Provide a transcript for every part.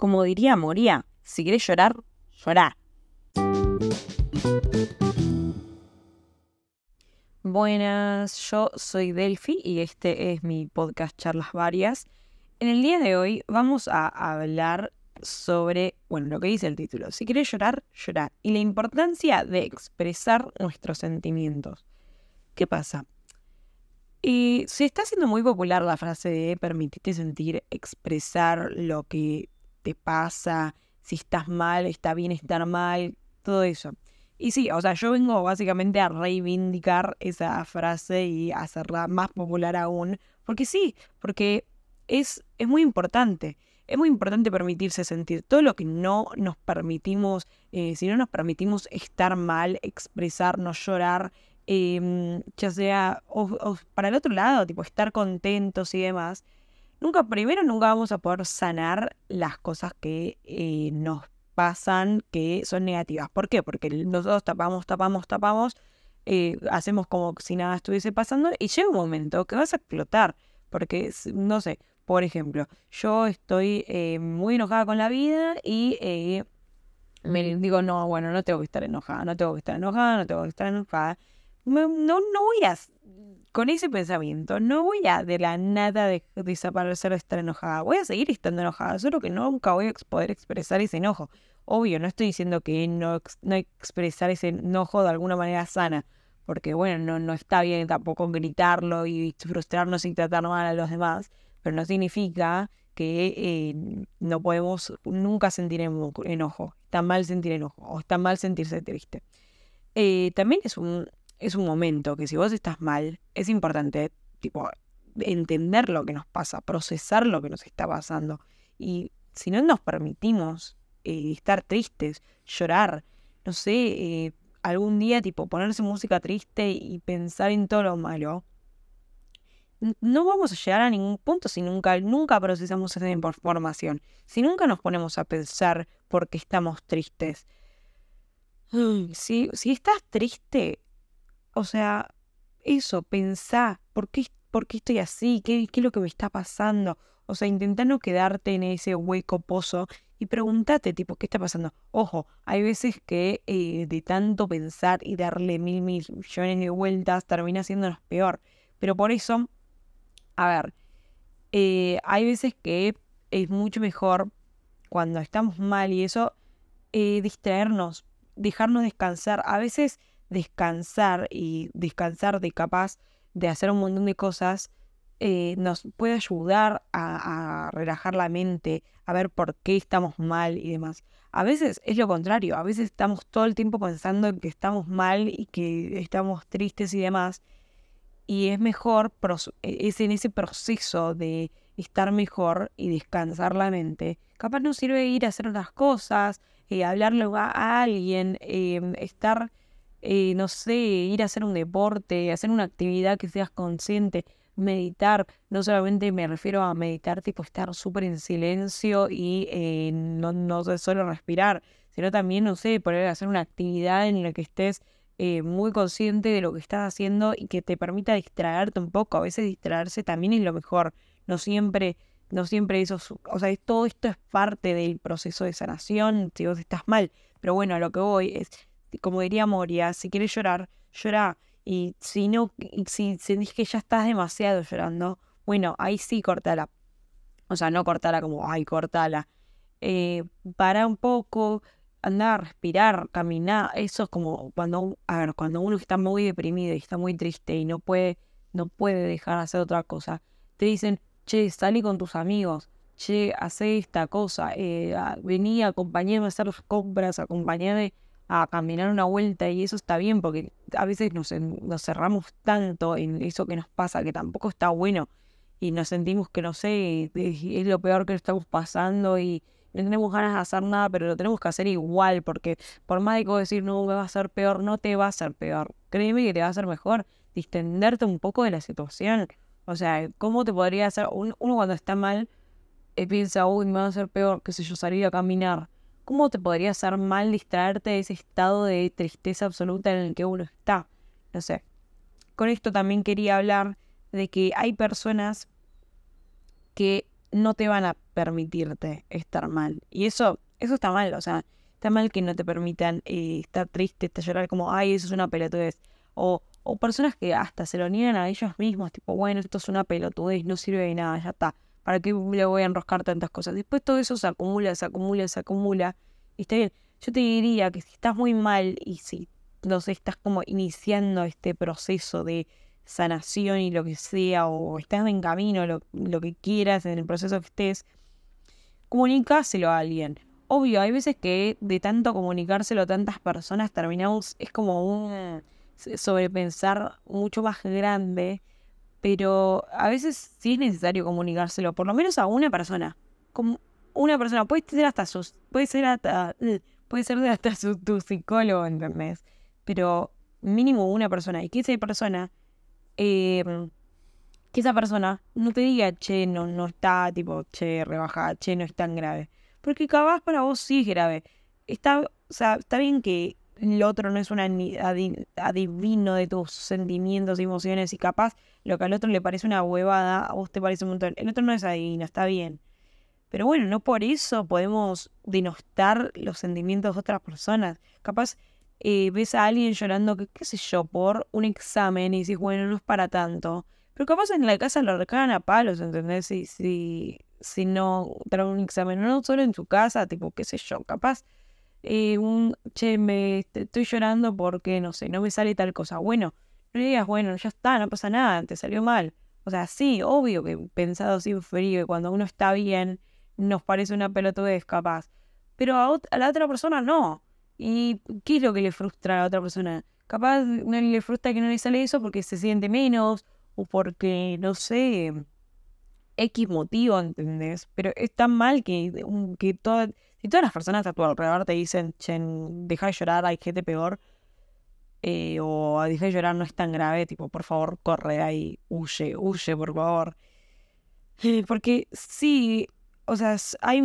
Como diría Moría, si querés llorar, llorá. Buenas, yo soy Delphi y este es mi podcast Charlas Varias. En el día de hoy vamos a hablar sobre, bueno, lo que dice el título, si querés llorar, llorar, y la importancia de expresar nuestros sentimientos. ¿Qué pasa? Y se está haciendo muy popular la frase de permitirte sentir, expresar lo que te pasa, si estás mal, está bien estar mal, todo eso. Y sí, o sea, yo vengo básicamente a reivindicar esa frase y hacerla más popular aún, porque sí, porque es, es muy importante. Es muy importante permitirse sentir todo lo que no nos permitimos, eh, si no nos permitimos estar mal, expresarnos, llorar, em, ya sea o, para el otro lado, tipo estar contentos y demás, nunca, primero nunca vamos a poder sanar las cosas que eh, nos pasan que son negativas. ¿Por qué? Porque nosotros tapamos, tapamos, tapamos, eh, hacemos como si nada estuviese pasando y llega un momento que vas a explotar. Porque, no sé, por ejemplo, yo estoy eh, muy enojada con la vida y eh, me digo, no, bueno, no tengo que estar enojada, no tengo que estar enojada, no tengo que estar enojada. No, no voy a, con ese pensamiento, no voy a de la nada de, desaparecer de estar enojada. Voy a seguir estando enojada, solo que nunca voy a poder expresar ese enojo. Obvio, no estoy diciendo que no, no expresar ese enojo de alguna manera sana, porque bueno, no, no está bien tampoco gritarlo y frustrarnos y tratar mal a los demás, pero no significa que eh, no podemos nunca sentir enojo. Está mal sentir enojo o está mal sentirse triste. Eh, también es un, es un momento que si vos estás mal, es importante, tipo, entender lo que nos pasa, procesar lo que nos está pasando. Y si no nos permitimos eh, estar tristes, llorar, no sé, eh, algún día tipo ponerse música triste y pensar en todo lo malo, no vamos a llegar a ningún punto si nunca, nunca procesamos esa información, si nunca nos ponemos a pensar por qué estamos tristes. Si, si estás triste, o sea, eso, pensá, ¿por qué, por qué estoy así? ¿Qué, ¿Qué es lo que me está pasando? O sea, intenta no quedarte en ese hueco pozo y pregúntate, tipo, ¿qué está pasando? Ojo, hay veces que eh, de tanto pensar y darle mil, mil millones de vueltas termina haciéndonos peor. Pero por eso, a ver, eh, hay veces que es mucho mejor cuando estamos mal y eso, eh, distraernos, dejarnos descansar. A veces descansar y descansar de capaz de hacer un montón de cosas eh, nos puede ayudar a, relajar la mente, a ver por qué estamos mal y demás. A veces es lo contrario, a veces estamos todo el tiempo pensando en que estamos mal y que estamos tristes y demás. Y es mejor, e, es en ese proceso de estar mejor y descansar la mente. Capaz nos sirve ir a hacer otras cosas, eh, hablarle a alguien, em, estar, eh, no sé, ir a hacer un deporte, hacer una actividad que seas consciente meditar, no solamente me refiero a meditar, tipo estar súper en silencio y eh, no, solo respirar, sino también, no sé, poder hacer una actividad en la que estés eh, muy consciente de lo que estás haciendo y que te permita distraerte un poco. A veces distraerse también es lo mejor. No siempre, no siempre eso, o sea, todo esto es parte del proceso de sanación si vos estás mal. Pero bueno, a lo que voy es, como diría Moria, si quieres llorar, llora y si no, si sentís que ya estás demasiado llorando, bueno, ahí sí cortala. O sea, no cortala como, ay, cortala. Eh, para un poco, andar, respirar, caminar. Eso es como cuando, a ver, cuando uno está muy deprimido y está muy triste y no puede, no puede dejar de hacer otra cosa. Te dicen, che, salí con tus amigos, che, hace esta cosa, eh, vení, acompañame a hacer las compras, acompañame a caminar una vuelta y eso está bien porque a veces nos, nos cerramos tanto en eso que nos pasa que tampoco está bueno y nos sentimos que no sé, es, lo peor que estamos pasando y no tenemos ganas de hacer nada, pero lo tenemos que hacer igual porque por más de que decir no me va a ser peor, no te va a ser peor. Créeme que te va a ser mejor distenderte un poco de la situación. O sea, ¿cómo te podría hacer? Uno, cuando está mal eh, piensa, uy, me va a ser peor, que sé yo, salir a caminar ¿Cómo te podría hacer mal distraerte de ese estado de tristeza absoluta en el que uno está? No sé. Con esto también quería hablar de que hay personas que no te van a permitirte estar mal. Y eso, eso está mal, o sea, está mal que no te permitan eh, estar triste, estar llorar como, ay, eso es una pelotudez. O, o personas que hasta se lo niegan a ellos mismos, tipo, bueno, esto es una pelotudez, no sirve de nada, ya está. ¿Para qué le voy a enroscar tantas cosas? Después todo eso se acumula, se acumula, se acumula. Y está bien. Yo te diría que si estás muy mal y si, no sé, estás como iniciando este proceso de sanación y lo que sea, o estás en camino, lo, lo que quieras, en el proceso que estés, comunicáselo a alguien. Obvio, hay veces que de tanto comunicárselo a tantas personas terminamos, es como un sobrepensar mucho más grande, pero a veces sí es necesario comunicárselo, por lo menos a una persona. Como una persona, puede ser hasta sus, puede ser hasta, puede ser hasta su, tu psicólogo, ¿entendés? Pero mínimo una persona, y que esa persona Em, que esa persona no te diga, che, no, no está, tipo, che, rebaja, che, no es tan grave. Porque capaz para vos sí es grave. Está, o sea, está bien que el otro no es un adivino de tus sentimientos emociones y capaz lo que al otro le parece una huevada, a vos te parece un montón. El otro no es adivino, está bien. Pero bueno, no por eso podemos denostar los sentimientos de otras personas. Capaz eh, ves a alguien llorando, que, qué sé yo, por un examen y dices, bueno, no es para tanto. Pero capaz en la casa lo recagan a palos, ¿entendés? Si, si, si no trae un examen, no solo en su casa, tipo, qué sé yo, capaz eh, un, che, me estoy llorando porque, no sé, no me sale tal cosa. Bueno, no digas, bueno, ya está, no pasa nada, te salió mal. O sea, sí, obvio que pensado así frío y cuando uno está bien, nos parece una pelotudez capaz. Pero a, la otra persona no. ¿Y qué es lo que le frustra a la otra persona? Capaz no le frustra que no le sale eso porque se siente menos o porque, no sé, X motivo, ¿entendés? Pero es tan mal que, que todas, si todas las personas a tu alrededor te dicen, chen, deja de llorar, hay gente peor, eh, o deja de llorar, no es tan grave, tipo, por favor, corre ahí, huye, huye, por favor. porque sí, o sea, hay,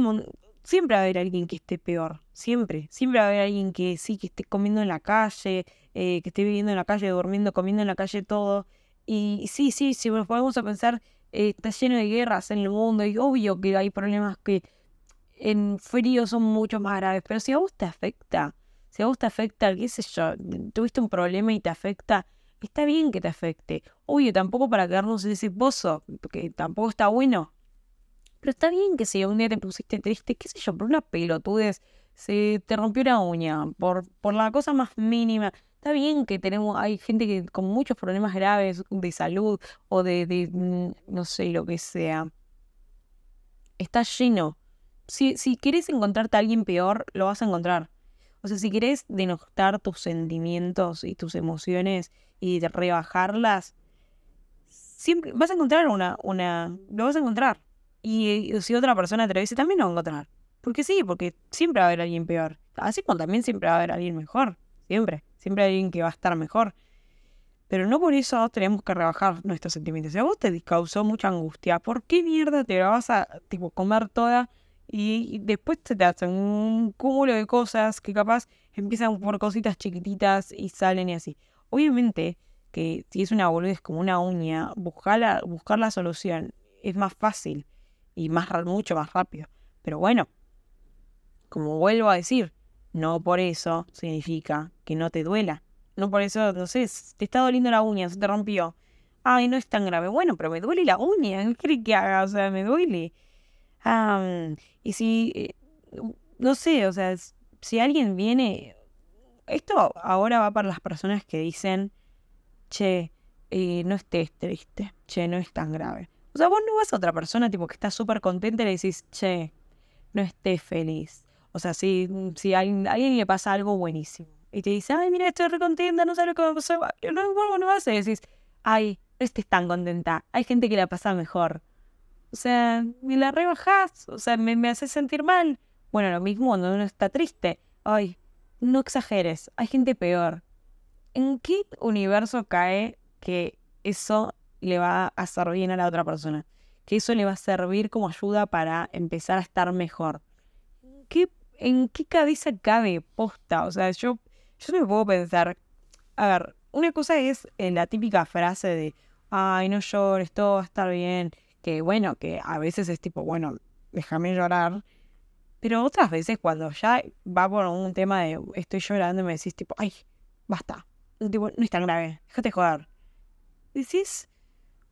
siempre va a haber alguien que esté peor, siempre, siempre va a haber alguien que sí, que esté comiendo en la calle, eh, que esté viviendo en la calle, durmiendo, comiendo en la calle, todo. Y sí, sí, si nos podemos a pensar, eh, está lleno de guerras en el mundo y obvio que hay problemas que en frío son mucho más graves, pero si a vos te afecta, si a vos te afecta, qué sé yo, tuviste un problema y te afecta, está bien que te afecte. Obvio, tampoco para quedarnos en ese pozo, porque tampoco está bueno pero está bien que si un día te pusiste triste, qué sé yo, por una pelotudez, se te rompió una uña, por, por la cosa más mínima. Está bien que tenemos, hay gente que con muchos problemas graves de salud o de, mm, no sé, lo que sea. Está lleno. Si, si quieres encontrarte a alguien peor, lo vas a encontrar. O sea, si quieres denostar tus sentimientos y tus emociones y rebajarlas, siempre vas a encontrar una, una, lo vas a encontrar. Y, si otra persona te lo dice, también lo va a encontrar. Porque sí, porque siempre va a haber alguien peor. Así como también siempre va a haber alguien mejor. Siempre. Siempre hay alguien que va a estar mejor. Pero no por eso tenemos que rebajar nuestros sentimientos. Si a vos te causó mucha angustia, ¿por qué mierda te la vas a tipo, comer toda y, después te, hacen un cúmulo de cosas que capaz empiezan por cositas chiquititas y salen y así? Obviamente que si es una boludez como una uña, buscar la, buscar la solución es más fácil y más, mucho más rápido. Pero bueno, como vuelvo a decir, no por eso significa que no te duela. No por eso, no sé, te está doliendo la uña, se te rompió. Ay, no es tan grave. Bueno, pero me duele la uña. ¿Qué crees que haga? O sea, me duele. Y si, eh, no sé, o sea, si alguien viene... Esto ahora va para las personas que dicen, che, eh, no estés triste, che, no es tan grave. O sea, vos no vas a otra persona tipo que está súper contenta y le decís, che, no estés feliz. O sea, si, si a alguien, le pasa algo buenísimo y te dice, ay, mira, estoy recontenta, no sabes lo que me pasó. No, no, no vas a decir, ay, no estés tan contenta. Hay gente que la pasa mejor. O sea, me la rebajas, o sea, me, me haces sentir mal. Bueno, lo mismo cuando uno está triste. Ay, no exageres, hay gente peor. ¿En qué universo cae que eso le va a hacer bien a la otra persona. Que eso le va a servir como ayuda para empezar a estar mejor. ¿Qué, ¿En qué cabeza cabe posta? O sea, yo, yo me puedo pensar, a ver, una cosa es eh, la típica frase de, ay, no llores, todo va a estar bien, que bueno, que a veces es tipo, bueno, déjame llorar. Pero otras veces cuando ya va por un tema de estoy llorando me decís tipo, ay, basta. Tipo, no es tan grave, déjate joder. Decís,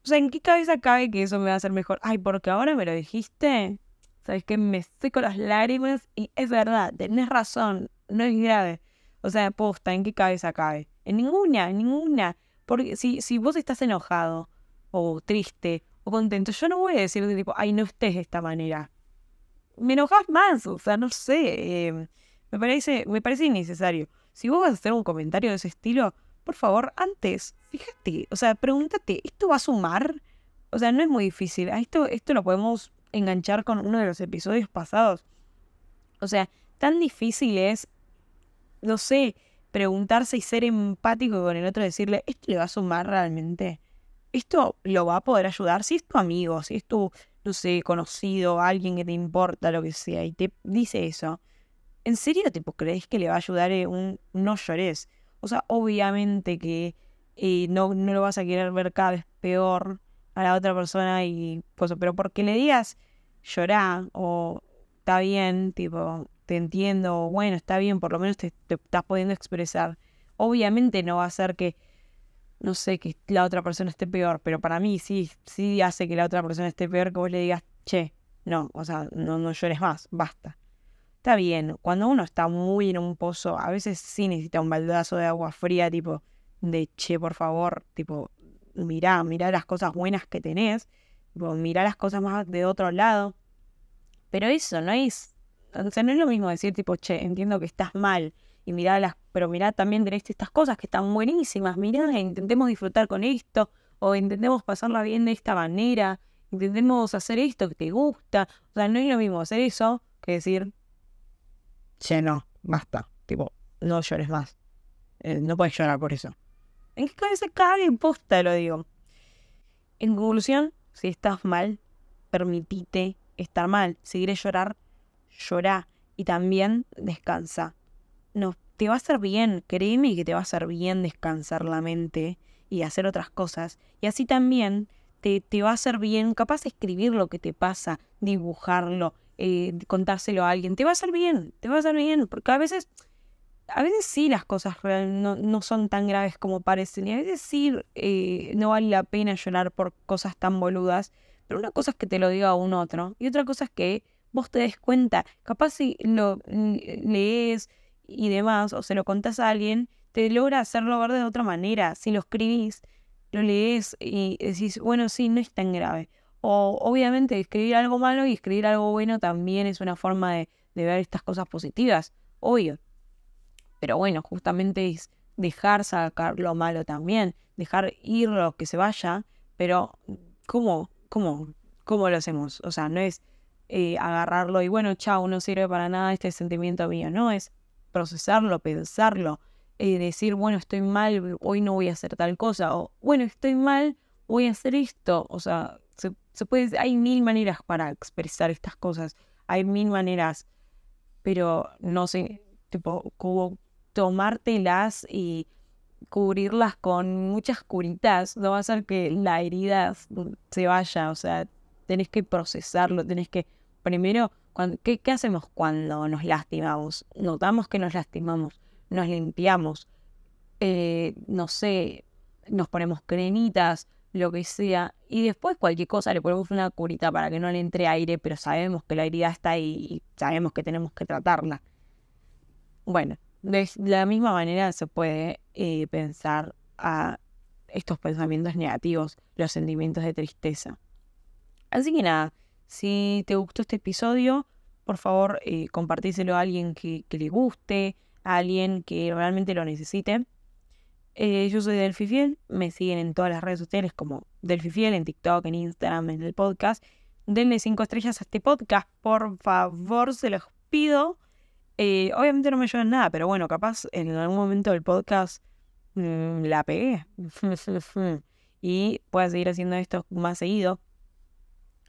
o sea, ¿en qué cabeza cabe que eso me va a hacer mejor? Ay, porque ahora me lo dijiste. ¿Sabes qué? Me estoy con las lágrimas y es verdad, tenés razón, no es grave. O sea, posta, ¿en qué cabeza cabe? En ninguna, en ninguna. Porque si, si vos estás enojado, o triste, o contento, yo no voy a decirte tipo, ay, no estés de esta manera. Me enojas más, o sea, no sé. Em, me, parece, me innecesario. Si vos vas a hacer un comentario de ese estilo, por favor, antes, fíjate, o sea, pregúntate, ¿esto va a sumar? O sea, no es muy difícil. A esto, esto lo podemos enganchar con uno de los episodios pasados. O sea, tan difícil es, no sé, preguntarse y ser empático con el otro, decirle, ¿esto le va a sumar realmente? ¿Esto lo va a poder ayudar? Si es tu amigo, si es tu, no sé, conocido, alguien que te importa, lo que sea, y te dice eso, ¿en serio tipo crees que le va a ayudar un no llores? O sea, obviamente que eh, no, no lo vas a querer ver cada vez peor a la otra persona y cosas, pero porque le digas llorar o está bien, tipo, te entiendo, bueno, está bien, por lo menos te, estás pudiendo expresar. Obviamente no va a hacer que, no sé, que la otra persona esté peor, pero para mí sí, sí hace que la otra persona esté peor que vos le digas, che, no, o sea, no, no llores más, basta. Está bien, cuando uno está muy en un pozo, a veces sí necesita un baldazo de agua fría, tipo, de che, por favor, tipo, mirá, mirá las cosas buenas que tenés, tipo, mirá las cosas más de otro lado. Pero eso no es o sea, no es lo mismo decir tipo, che, entiendo que estás mal y mirá las, pero mirá también tenés estas cosas que están buenísimas, mirá, intentemos disfrutar con esto, o intentemos pasarla bien de esta manera, intentemos hacer esto que te gusta. O sea, no es lo mismo hacer eso que decir, che, no, basta, tipo, no llores más. Eh, no puedes llorar por eso. ¿En qué cabeza cabe posta, lo digo? En conclusión, si estás mal, permitite estar mal. Si quieres llorar, llorá y también descansa. No, te va a hacer bien, créeme que te va a hacer bien descansar la mente y hacer otras cosas. Y así también te, te va a hacer bien, capaz de escribir lo que te pasa, dibujarlo, eh, contárselo a alguien. Te va a hacer bien, te va a hacer bien, porque a veces, a veces sí las cosas no, no son tan graves como parecen. Y a veces sí eh, no vale la pena llorar por cosas tan boludas. Pero una cosa es que te lo diga un otro y otra cosa es que vos te des cuenta. Capaz si lo lees y demás, o se lo contás a alguien, te logra hacerlo ver de otra manera. Si lo escribís, lo lees y decís, bueno, sí, no es tan grave. O obviamente escribir algo malo y escribir algo bueno también es una forma de, de ver estas cosas positivas, obvio. Pero bueno, justamente es dejar sacar lo malo también, dejar ir lo que se vaya, pero ¿cómo? ¿Cómo? ¿Cómo lo hacemos? O sea, no es eh, agarrarlo y bueno, chao, no sirve para nada este sentimiento mío, no, es procesarlo, pensarlo, eh, decir, bueno, estoy mal, hoy no voy a hacer tal cosa, o bueno, estoy mal, voy a hacer esto, o sea, se, puede, hay mil maneras para expresar estas cosas, hay mil maneras, pero no sé, tipo, como tomártelas y cubrirlas con muchas curitas no va a hacer que la herida se vaya, o sea, tenés que procesarlo, tenés que, primero, ¿qué, hacemos cuando nos lastimamos? Notamos que nos lastimamos, nos limpiamos, eh, no sé, nos ponemos cremitas, lo que sea, y después cualquier cosa le ponemos una curita para que no le entre aire, pero sabemos que la herida está ahí y sabemos que tenemos que tratarla. Bueno, de la misma manera se puede eh, pensar a estos pensamientos negativos, los sentimientos de tristeza. Así que nada, si te gustó este episodio, por favor eh, compartíselo a alguien que, le guste, a alguien que realmente lo necesite. Eh, yo soy Delphi Fiel, me siguen en todas las redes sociales como Delphi Fiel, en TikTok, en Instagram, en el podcast. Denle cinco estrellas a este podcast, por favor, se los pido. Eh, obviamente no me ayudan nada, pero bueno, capaz en algún momento del podcast mm, la pegué. y pueda seguir haciendo esto más seguido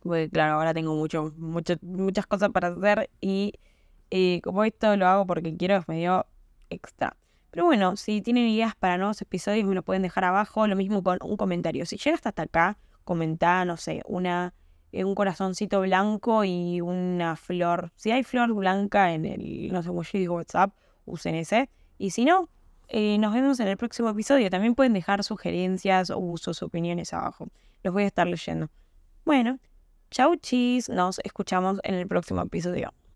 porque claro, ahora tengo mucho, muchas cosas para hacer y eh, como esto lo hago porque quiero, es medio extra. Pero bueno, si tienen ideas para nuevos episodios me lo pueden dejar abajo, lo mismo con un comentario. Si llegaste hasta acá, comenta, no sé, una eh, un corazoncito blanco y una flor. Si hay flor blanca en el, no sé, de WhatsApp, usen ese. Y si no, eh, nos vemos en el próximo episodio. También pueden dejar sugerencias o usos, opiniones abajo. Los voy a estar leyendo. Bueno, chau chis. Nos escuchamos en el próximo episodio.